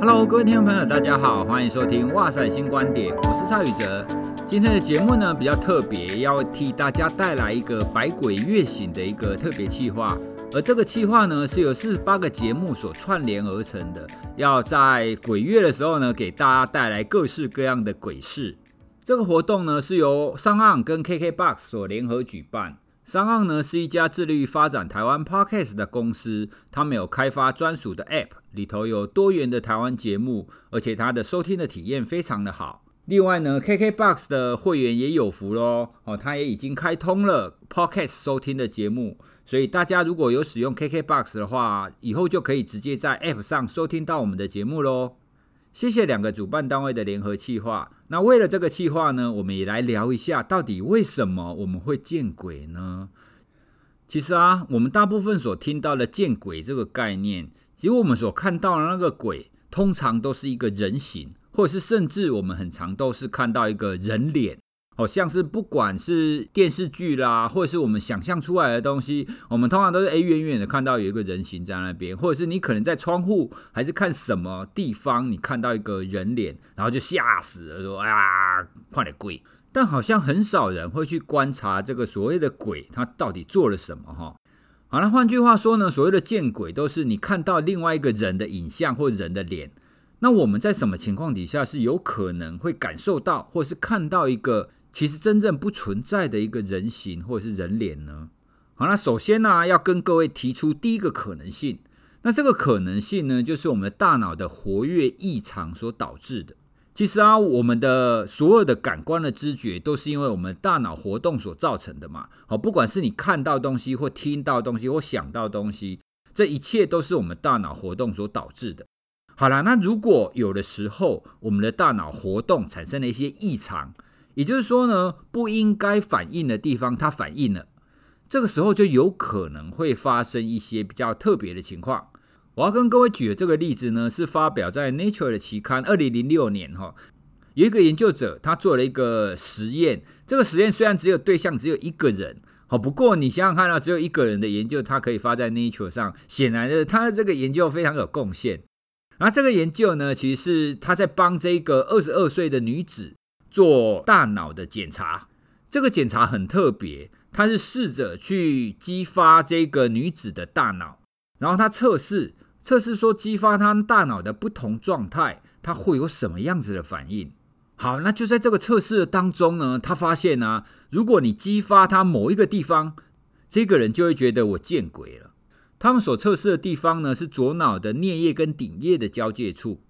Hello，各位听众朋友，大家好，欢迎收听哇塞新观点，我是蔡宇哲。今天的节目呢比较特别，要替大家带来一个百鬼月行的一个特别企划，而这个企划呢是由四十八个节目所串联而成的，要在鬼月的时候呢给大家带来各式各样的鬼事。这个活动呢是由上岸跟 KKBOX 所联合举办。SoundOn 呢是一家致力于发展台湾 Podcast 的公司，他们有开发专属的 App，里头有多元的台湾节目，而且它的收听的体验非常的好。另外呢，KKBOX 的会员也有福喽，哦，它也已经开通了 Podcast 收听的节目，所以大家如果有使用 KKBOX 的话，以后就可以直接在 App 上收听到我们的节目喽。谢谢两个主办单位的联合企划。那为了这个计划呢，我们也来聊一下，到底为什么我们会见鬼呢？其实啊，我们大部分所听到的见鬼这个概念，其实我们所看到的那个鬼，通常都是一个人形，或者是甚至我们很常都是看到一个人脸。好像是不管是电视剧啦，或者是我们想象出来的东西，我们通常都是诶远远的看到有一个人形在那边，或者是你可能在窗户还是看什么地方，你看到一个人脸，然后就吓死了，说啊，快点鬼！但好像很少人会去观察这个所谓的鬼，他到底做了什么哈。好，那换句话说呢，所谓的见鬼都是你看到另外一个人的影像或人的脸。那我们在什么情况底下是有可能会感受到，或是看到一个？其实真正不存在的一个人形或者是人脸呢？好，那首先呢，要跟各位提出第一个可能性。那这个可能性呢，就是我们的大脑的活跃异常所导致的。其实啊，我们的所有的感官的知觉都是因为我们大脑活动所造成的嘛。好，不管是你看到东西，或听到东西，或想到东西，这一切都是我们大脑活动所导致的。好啦，那如果有的时候我们的大脑活动产生了一些异常，也就是说呢，不应该反应的地方，它反应了。这个时候就有可能会发生一些比较特别的情况。我要跟各位举的这个例子呢，是发表在 Nature 的期刊，二零零六年哈，有一个研究者他做了一个实验。这个实验虽然只有对象只有一个人，好，不过你想想看啊，只有一个人的研究，他可以发在 Nature 上，显然的，他的这个研究非常有贡献。然后这个研究呢，其实是他在帮这个二十二岁的女子。做大脑的检查，这个检查很特别，它是试着去激发这个女子的大脑，然后他测试测试说激发她大脑的不同状态，她会有什么样子的反应？好，那就在这个测试当中呢，他发现呢、如果你激发他某一个地方，这个人就会觉得我见鬼了。他们所测试的地方呢，是左脑的颞叶跟顶叶的交界处。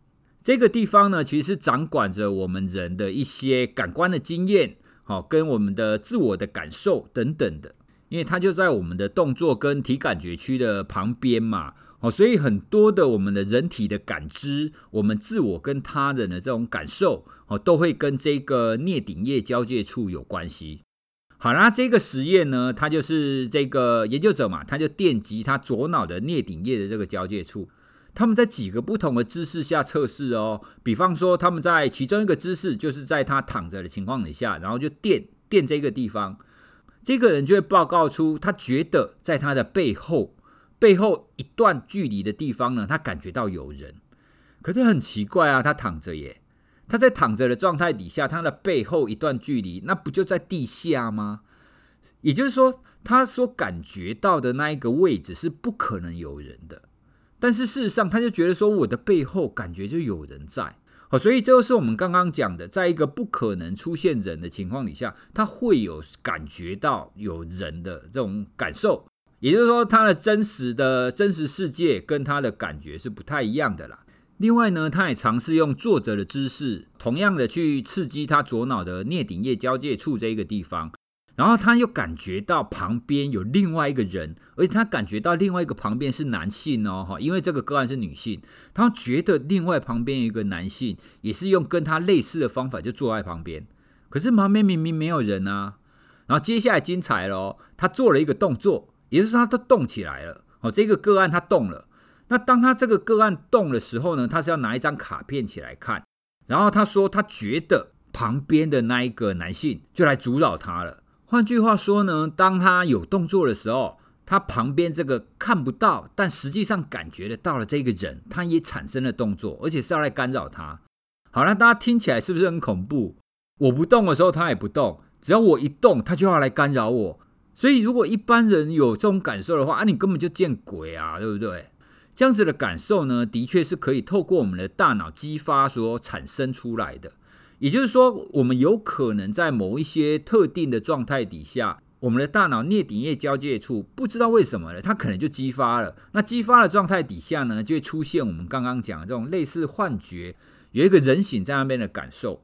这个地方呢，其实是掌管着我们人的一些感官的经验，好，跟我们的自我的感受等等的，因为它就在我们的动作跟体感觉区的旁边嘛，好，所以很多的我们的人体的感知，我们自我跟他人的这种感受，哦，都会跟这个颞顶叶交界处有关系。好，那这个实验呢，它就是这个研究者嘛，他就电击他左脑的颞顶叶的这个交界处。他们在几个不同的姿势下测试哦，比方说他们在其中一个姿势，就是在他躺着的情况底下，然后就电电这个地方，这个人就会报告出他觉得在他的背后背后一段距离的地方呢，他感觉到有人。可是很奇怪啊，他躺着耶，他在躺着的状态底下，他的背后一段距离，那不就在地下吗？也就是说，他所感觉到的那一个位置是不可能有人的。但是事实上，他就觉得说，我的背后感觉就有人在，好，所以这就是我们刚刚讲的，在一个不可能出现人的情况底下，他会有感觉到有人的这种感受，也就是说，他的真实的真实世界跟他的感觉是不太一样的啦。另外呢，他也尝试用坐着的姿势，同样的去刺激他左脑的颞顶叶交界处这一个地方。然后他又感觉到旁边有另外一个人，而且他感觉到另外一个旁边是男性哦，哈，因为这个个案是女性，他觉得另外旁边有一个男性也是用跟他类似的方法就坐在旁边，可是旁边明明没有人啊。然后接下来精彩了，他做了一个动作，也就是说他动起来了，哦，这个个案他动了。那当他这个个案动的时候呢，他是要拿一张卡片起来看，然后他说他觉得旁边的那一个男性就来阻扰他了。换句话说呢，当他有动作的时候，他旁边这个看不到，但实际上感觉得到了这个人，他也产生了动作，而且是要来干扰他。好了，大家听起来是不是很恐怖？我不动的时候，他也不动；只要我一动，他就要来干扰我。所以，如果一般人有这种感受的话，啊，你根本就见鬼啊，对不对？这样子的感受呢，的确是可以透过我们的大脑激发所产生出来的。也就是说，我们有可能在某一些特定的状态底下。我们的大脑颞顶叶交界处不知道为什么呢，它可能就激发了。那激发的状态底下呢，就会出现我们刚刚讲的这种类似幻觉，有一个人形在那边的感受。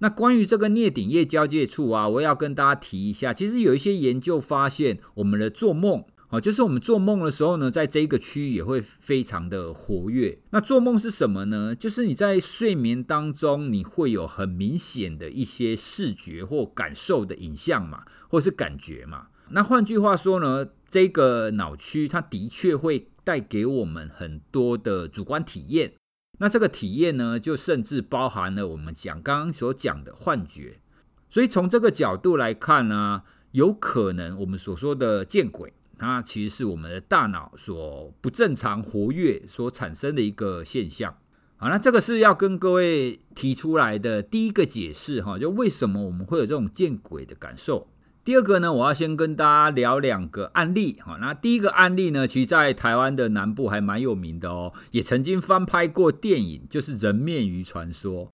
那关于这个颞顶叶交界处啊，我要跟大家提一下，其实有一些研究发现，我们的做梦。哦，就是我们做梦的时候呢，在这一个区域也会非常的活跃。那做梦是什么呢？就是你在睡眠当中，你会有很明显的一些视觉或感受的影像嘛，或是感觉嘛。那换句话说呢，这个脑区它的确会带给我们很多的主观体验。那这个体验呢，就甚至包含了我们讲刚刚所讲的幻觉。所以从这个角度来看呢，有可能我们所说的见鬼。它其实是我们的大脑所不正常活跃所产生的一个现象。好，那这个是要跟各位提出来的第一个解释哈，就为什么我们会有这种见鬼的感受。第二个呢，我要先跟大家聊两个案例哈。那第一个案例呢，其实在台湾的南部还蛮有名的哦，也曾经翻拍过电影，就是人面鱼传说。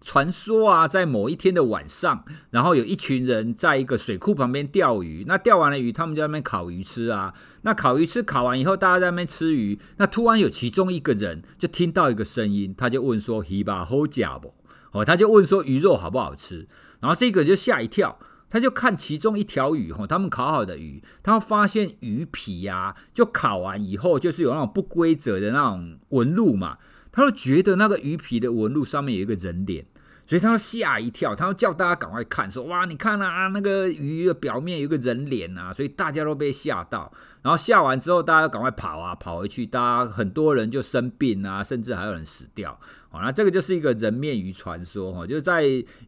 传说啊，在某一天的晚上，然后有一群人在一个水库旁边钓鱼。那钓完了鱼，他们就在那边烤鱼吃啊。那烤鱼吃烤完以后，大家在那边吃鱼。那突然有其中一个人就听到一个声音，他就问说：“鱼吧好假不？”哦，他就问说：“鱼肉好不好吃？”然后这个就吓一跳，他就看其中一条鱼，哈，他们烤好的鱼，他发现鱼皮呀、啊，就烤完以后就是有那种不规则的那种纹路嘛，他就觉得那个鱼皮的纹路上面有一个人脸。所以他吓一跳，他要叫大家赶快看，说哇，你看啊，那个鱼的表面有个人脸啊，所以大家都被吓到。然后吓完之后，大家赶快跑啊，跑回去，大家很多人就生病啊，甚至还有人死掉。好，那这个就是一个人面鱼传说哈，就是在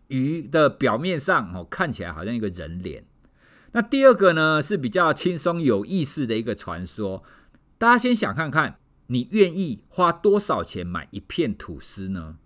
鱼的表面上哦，看起来好像一个人脸。那第二个呢，是比较轻松有意思的一个传说，大家先想看看，你愿意花多少钱买一片吐司呢？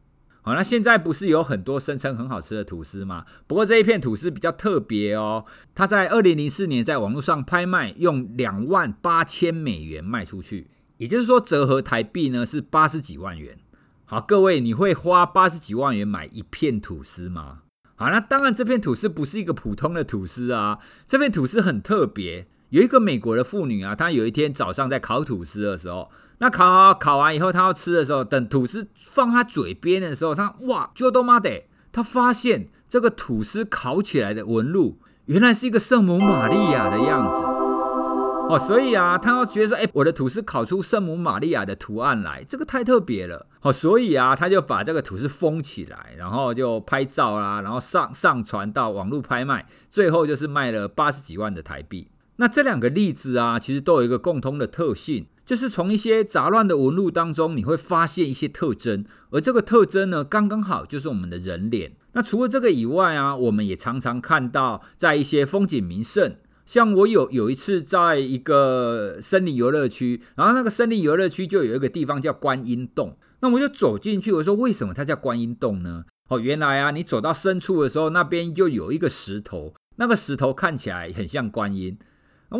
好，那现在不是有很多声称很好吃的吐司吗？不过这一片吐司比较特别哦，它在二零零四年在网络上拍卖，用两万八千美元卖出去，也就是说折合台币呢是八十几万元。好，各位，你会花八十几万元买一片吐司吗？好，那当然这片吐司不是一个普通的吐司啊，这片吐司很特别。有一个美国的妇女啊，她有一天早上在烤吐司的时候。那烤好烤完以后，他要吃的时候，等吐司放他嘴边的时候，他哇，就都妈的，他发现这个吐司烤起来的纹路，原来是一个圣母玛利亚的样子哦，所以啊，他要觉得说，哎，我的吐司烤出圣母玛利亚的图案来，这个太特别了哦，所以啊，他就把这个吐司封起来，然后就拍照啦，然后上上传到网络拍卖，最后就是卖了八十几万的台币。那这两个例子啊，其实都有一个共通的特性。就是从一些杂乱的纹路当中，你会发现一些特征，而这个特征呢，刚刚好就是我们的人脸。那除了这个以外啊，我们也常常看到在一些风景名胜，像我有有一次在一个森林游乐区，然后那个森林游乐区就有一个地方叫观音洞，那我就走进去，我说为什么它叫观音洞呢？哦，原来啊，你走到深处的时候，那边就有一个石头，那个石头看起来很像观音。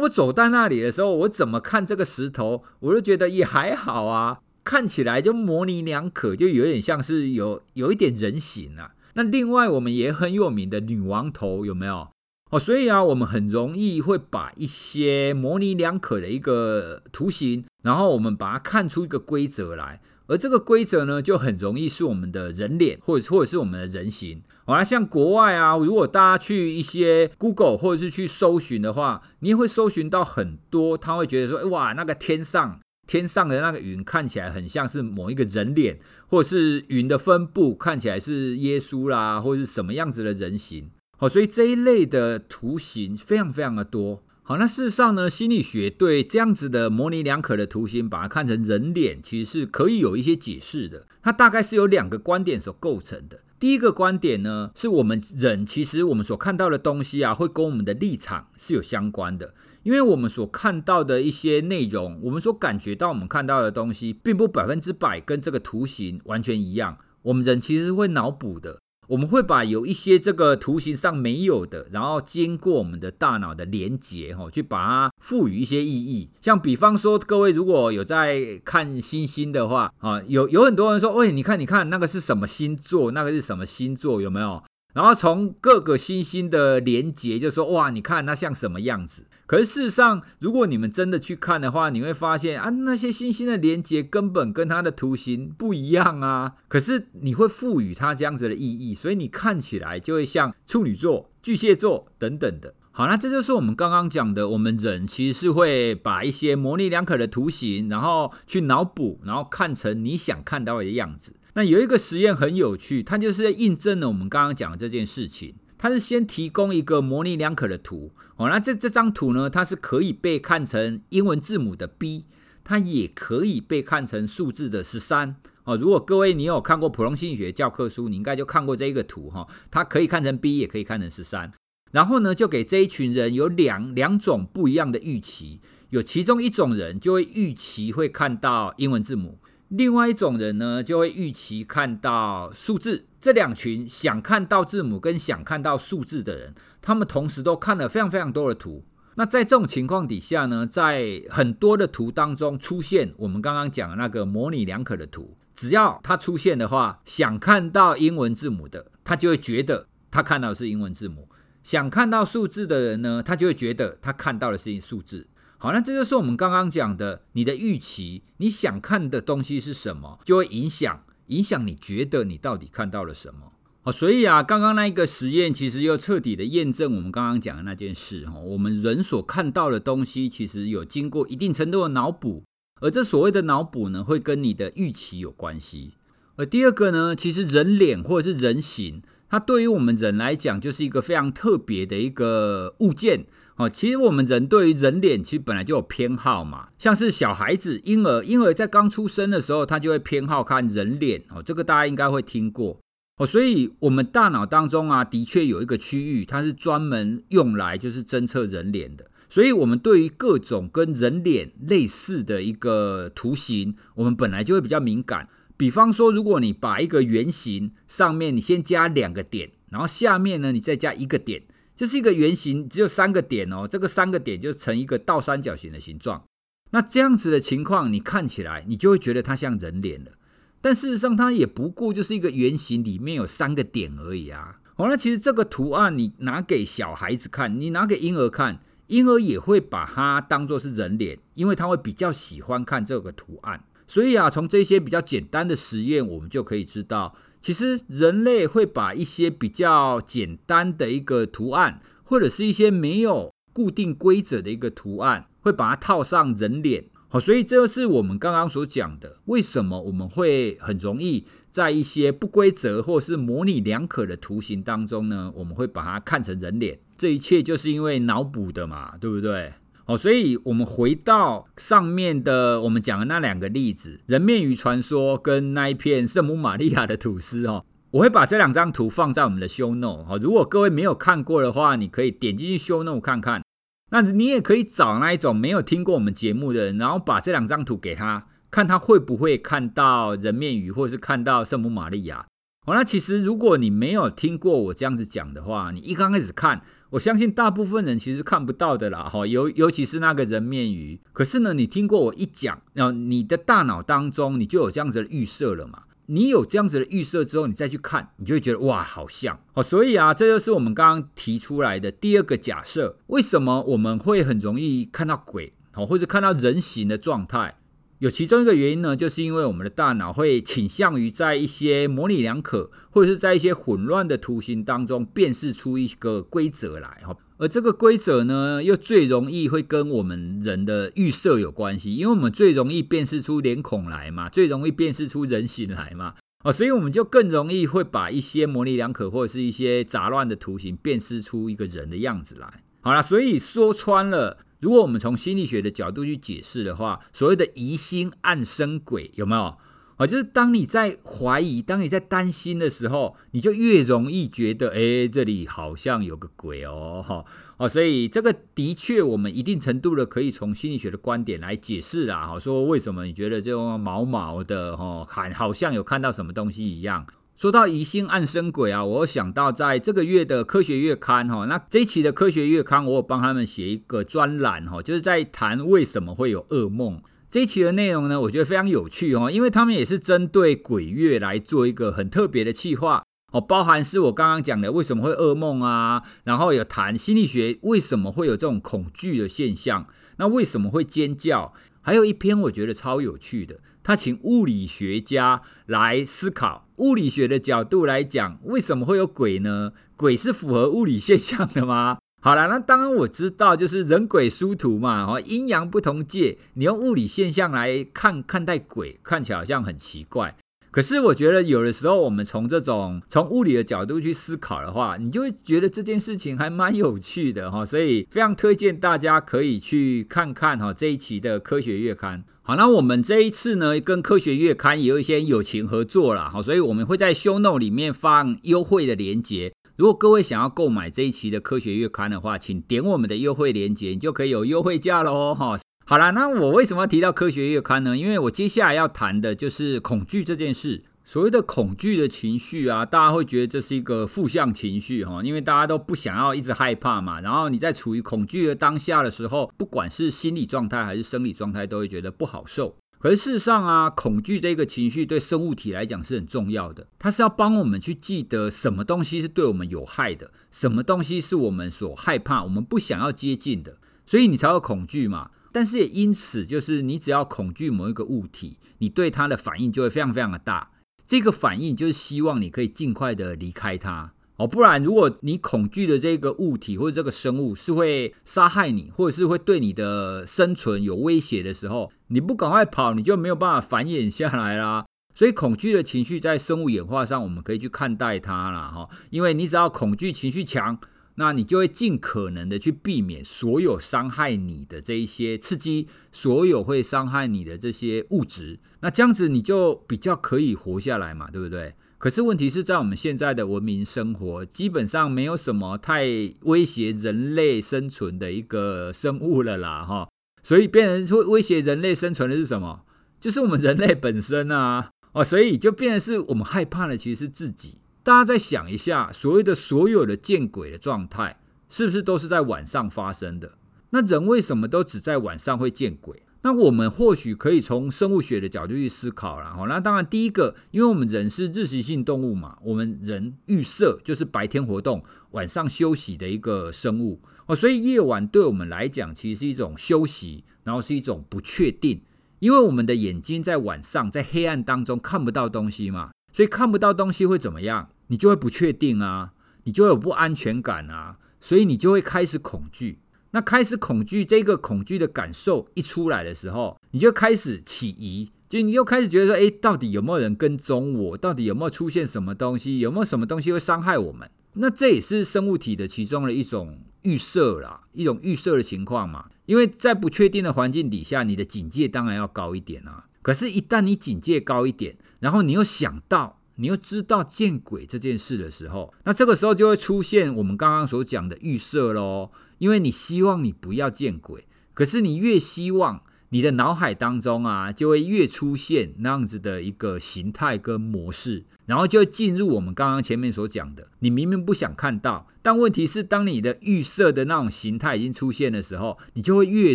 我走到那里的时候，我怎么看这个石头，我就觉得也还好啊，看起来就模棱两可，就有点像是有有一点人形啊。那另外我们也很有名的女王头有没有？哦，所以啊，我们很容易会把一些模棱两可的一个图形，然后我们把它看出一个规则来。而这个规则呢，就很容易是我们的人脸，或者或者是我们的人形。好啦，像国外啊，如果大家去一些 Google 或者是去搜寻的话，你也会搜寻到很多，他会觉得说，哇，那个天上天上的那个云看起来很像是某一个人脸，或者是云的分布看起来是耶稣啦，或者是什么样子的人形。好，所以这一类的图形非常非常的多。好，那事实上呢，心理学对这样子的模棱两可的图形，把它看成人脸，其实是可以有一些解释的。它大概是由两个观点所构成的。第一个观点呢，是我们人其实我们所看到的东西啊，会跟我们的立场是有相关的。因为我们所看到的一些内容，我们所感觉到我们看到的东西，并不百分之百跟这个图形完全一样。我们人其实是会脑补的。我们会把有一些这个图形上没有的，然后经过我们的大脑的连接，哈，去把它赋予一些意义。像比方说，各位如果有在看星星的话，啊，有有很多人说，喂，你看，你看，那个是什么星座？那个是什么星座？有没有？然后从各个星星的连接，就说哇，你看它像什么样子？可是事实上，如果你们真的去看的话，你会发现啊，那些星星的连接根本跟它的图形不一样啊。可是你会赋予它这样子的意义，所以你看起来就会像处女座、巨蟹座等等的。好，那这就是我们刚刚讲的，我们人其实是会把一些模棱两可的图形，然后去脑补，然后看成你想看到的样子。那有一个实验很有趣，它就是印证了我们刚刚讲的这件事情。它是先提供一个模棱两可的图，哦，那这这张图呢，它是可以被看成英文字母的 B，它也可以被看成数字的十三。哦，如果各位你有看过普通心理学教科书，你应该就看过这一个图哈，它可以看成 B，也可以看成十三。然后呢，就给这一群人有两两种不一样的预期，有其中一种人就会预期会看到英文字母。另外一种人呢，就会预期看到数字。这两群想看到字母跟想看到数字的人，他们同时都看了非常非常多的图。那在这种情况底下呢，在很多的图当中出现我们刚刚讲的那个模棱两可的图，只要它出现的话，想看到英文字母的，他就会觉得他看到的是英文字母；想看到数字的人呢，他就会觉得他看到的是数字。好，那这就是我们刚刚讲的，你的预期，你想看的东西是什么，就会影响影响你觉得你到底看到了什么。好，所以啊，刚刚那一个实验其实又彻底的验证我们刚刚讲的那件事哈，我们人所看到的东西其实有经过一定程度的脑补，而这所谓的脑补呢，会跟你的预期有关系。而第二个呢，其实人脸或者是人形，它对于我们人来讲就是一个非常特别的一个物件。哦，其实我们人对于人脸其实本来就有偏好嘛，像是小孩子、婴儿，婴儿在刚出生的时候，他就会偏好看人脸哦，这个大家应该会听过哦。所以，我们大脑当中啊，的确有一个区域，它是专门用来就是侦测人脸的。所以，我们对于各种跟人脸类似的一个图形，我们本来就会比较敏感。比方说，如果你把一个圆形上面你先加两个点，然后下面呢，你再加一个点。这是一个圆形，只有三个点哦。这个三个点就成一个倒三角形的形状。那这样子的情况，你看起来你就会觉得它像人脸了。但事实上，它也不过就是一个圆形，里面有三个点而已啊。好，那其实这个图案你拿给小孩子看，你拿给婴儿看，婴儿也会把它当作是人脸，因为他会比较喜欢看这个图案。所以啊，从这些比较简单的实验，我们就可以知道。其实人类会把一些比较简单的一个图案，或者是一些没有固定规则的一个图案，会把它套上人脸。好，所以这就是我们刚刚所讲的，为什么我们会很容易在一些不规则或是模棱两可的图形当中呢，我们会把它看成人脸。这一切就是因为脑补的嘛，对不对？哦，所以我们回到上面的我们讲的那两个例子，人面鱼传说跟那一片圣母玛利亚的吐司哦，我会把这两张图放在我们的 show note 哈。如果各位没有看过的话，你可以点进去 show note 看看。那你也可以找那一种没有听过我们节目的人，然后把这两张图给他，看他会不会看到人面鱼，或者是看到圣母玛利亚。哦，那其实如果你没有听过我这样子讲的话，你一刚开始看。我相信大部分人其实看不到的啦，哈，尤尤其是那个人面鱼。可是呢，你听过我一讲，然后你的大脑当中你就有这样子的预设了嘛？你有这样子的预设之后，你再去看，你就会觉得哇，好像哦。所以啊，这就是我们刚刚提出来的第二个假设：为什么我们会很容易看到鬼，哦，或者看到人形的状态？有其中一个原因呢，就是因为我们的大脑会倾向于在一些模棱两可，或者是在一些混乱的图形当中辨识出一个规则来哈。而这个规则呢，又最容易会跟我们人的预设有关系，因为我们最容易辨识出脸孔来嘛，最容易辨识出人形来嘛，哦，所以我们就更容易会把一些模棱两可或者是一些杂乱的图形辨识出一个人的样子来。好了，所以说穿了。如果我们从心理学的角度去解释的话，所谓的疑心暗生鬼有没有？啊，就是当你在怀疑、当你在担心的时候，你就越容易觉得，哎，这里好像有个鬼哦，哈，哦，所以这个的确，我们一定程度的可以从心理学的观点来解释啦，哈，说为什么你觉得这种毛毛的，哈，看好像有看到什么东西一样。说到疑心暗生鬼啊，我想到在这个月的科学月刊哈，那这一期的科学月刊，我有帮他们写一个专栏哈，就是在谈为什么会有噩梦。这一期的内容呢，我觉得非常有趣哦，因为他们也是针对鬼月来做一个很特别的企划哦，包含是我刚刚讲的为什么会噩梦啊，然后有谈心理学为什么会有这种恐惧的现象，那为什么会尖叫，还有一篇我觉得超有趣的。他请物理学家来思考，物理学的角度来讲，为什么会有鬼呢？鬼是符合物理现象的吗？好了，那当然我知道，就是人鬼殊途嘛，哦，阴阳不同界，你用物理现象来看看待鬼，看起来好像很奇怪。可是我觉得有的时候，我们从这种从物理的角度去思考的话，你就会觉得这件事情还蛮有趣的哈，所以非常推荐大家可以去看看哈这一期的科学月刊。好，那我们这一次呢，跟科学月刊有一些友情合作啦。好，所以我们会在 show note 里面放优惠的链接。如果各位想要购买这一期的科学月刊的话，请点我们的优惠链接，你就可以有优惠价喽。哈，好啦，那我为什么要提到科学月刊呢？因为我接下来要谈的就是恐惧这件事。所谓的恐惧的情绪啊，大家会觉得这是一个负向情绪哈，因为大家都不想要一直害怕嘛。然后你在处于恐惧的当下的时候，不管是心理状态还是生理状态，都会觉得不好受。可是事实上啊，恐惧这个情绪对生物体来讲是很重要的，它是要帮我们去记得什么东西是对我们有害的，什么东西是我们所害怕、我们不想要接近的，所以你才有恐惧嘛。但是也因此，就是你只要恐惧某一个物体，你对它的反应就会非常非常的大。这个反应就是希望你可以尽快的离开它哦，不然如果你恐惧的这个物体或者这个生物是会杀害你，或者是会对你的生存有威胁的时候，你不赶快跑，你就没有办法繁衍下来啦。所以恐惧的情绪在生物演化上，我们可以去看待它啦哈，因为你只要恐惧情绪强。那你就会尽可能的去避免所有伤害你的这一些刺激，所有会伤害你的这些物质。那这样子你就比较可以活下来嘛，对不对？可是问题是在我们现在的文明生活，基本上没有什么太威胁人类生存的一个生物了啦，哈。所以变成会威胁人类生存的是什么？就是我们人类本身啊，哦，所以就变成是我们害怕的其实是自己。大家再想一下，所谓的所有的见鬼的状态，是不是都是在晚上发生的？那人为什么都只在晚上会见鬼？那我们或许可以从生物学的角度去思考了。哈，那当然，第一个，因为我们人是日行性动物嘛，我们人预设就是白天活动，晚上休息的一个生物哦，所以夜晚对我们来讲，其实是一种休息，然后是一种不确定，因为我们的眼睛在晚上在黑暗当中看不到东西嘛。所以看不到东西会怎么样？你就会不确定啊，你就会有不安全感啊，所以你就会开始恐惧。那开始恐惧，这个恐惧的感受一出来的时候，你就开始起疑，就你又开始觉得说：诶，到底有没有人跟踪我？到底有没有出现什么东西？有没有什么东西会伤害我们？那这也是生物体的其中的一种预设啦，一种预设的情况嘛。因为在不确定的环境底下，你的警戒当然要高一点啊。可是，一旦你警戒高一点，然后你又想到，你又知道见鬼这件事的时候，那这个时候就会出现我们刚刚所讲的预设喽。因为你希望你不要见鬼，可是你越希望，你的脑海当中啊，就会越出现那样子的一个形态跟模式。然后就进入我们刚刚前面所讲的，你明明不想看到，但问题是，当你的预设的那种形态已经出现的时候，你就会越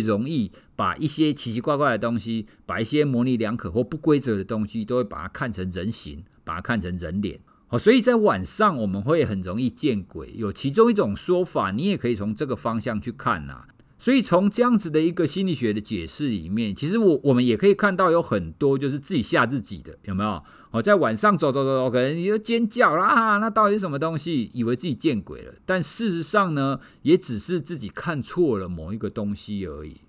容易把一些奇奇怪怪的东西，把一些模棱两可或不规则的东西，都会把它看成人形，把它看成人脸。好，所以在晚上我们会很容易见鬼。有其中一种说法，你也可以从这个方向去看呐。所以从这样子的一个心理学的解释里面，其实我我们也可以看到有很多就是自己吓自己的，有没有？哦，在晚上走走走走，可能你就尖叫啦，那到底是什么东西？以为自己见鬼了，但事实上呢，也只是自己看错了某一个东西而已。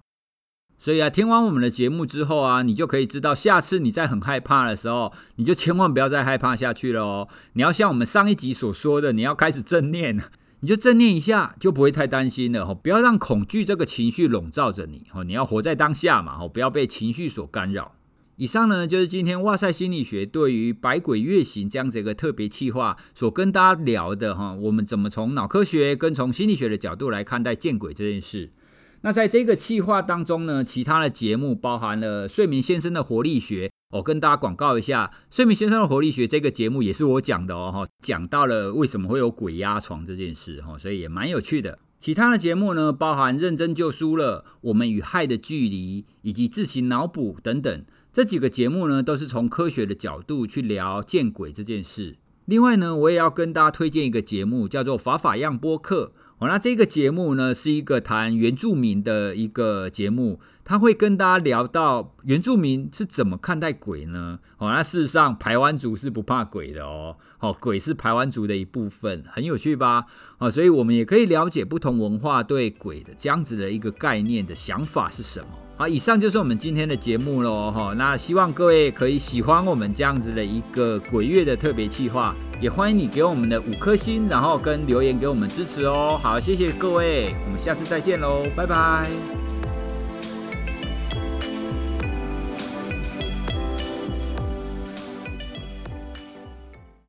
所以啊，听完我们的节目之后啊，你就可以知道，下次你在很害怕的时候，你就千万不要再害怕下去了哦。你要像我们上一集所说的，你要开始正念，你就正念一下，就不会太担心了哦。不要让恐惧这个情绪笼罩着你哦。你要活在当下嘛，哦不要被情绪所干扰。以上呢，就是今天哇塞心理学对于百鬼月行这样子一个特别企划所跟大家聊的哈，我们怎么从脑科学跟从心理学的角度来看待见鬼这件事。那在这个企划当中呢，其他的节目包含了睡眠先生的活力学，我跟大家广告一下，睡眠先生的活力学这个节目也是我讲的哦，讲到了为什么会有鬼压床这件事哈，所以也蛮有趣的。其他的节目呢，包含认真就输了，我们与害的距离，以及自行脑补等等。这几个节目呢，都是从科学的角度去聊见鬼这件事。另外呢，我也要跟大家推荐一个节目，叫做《法法样播客》。哦，那这个节目呢，是一个谈原住民的一个节目，他会跟大家聊到原住民是怎么看待鬼呢？哦，那事实上，排湾族是不怕鬼的哦。哦，鬼是排湾族的一部分，很有趣吧？哦，所以我们也可以了解不同文化对鬼的这样子的一个概念的想法是什么。好，以上就是我们今天的节目喽。哈，那希望各位可以喜欢我们这样子的一个鬼月的特别企划。也欢迎你给我们的五颗星，然后跟留言给我们支持哦。好，谢谢各位，我们下次再见喽，拜拜。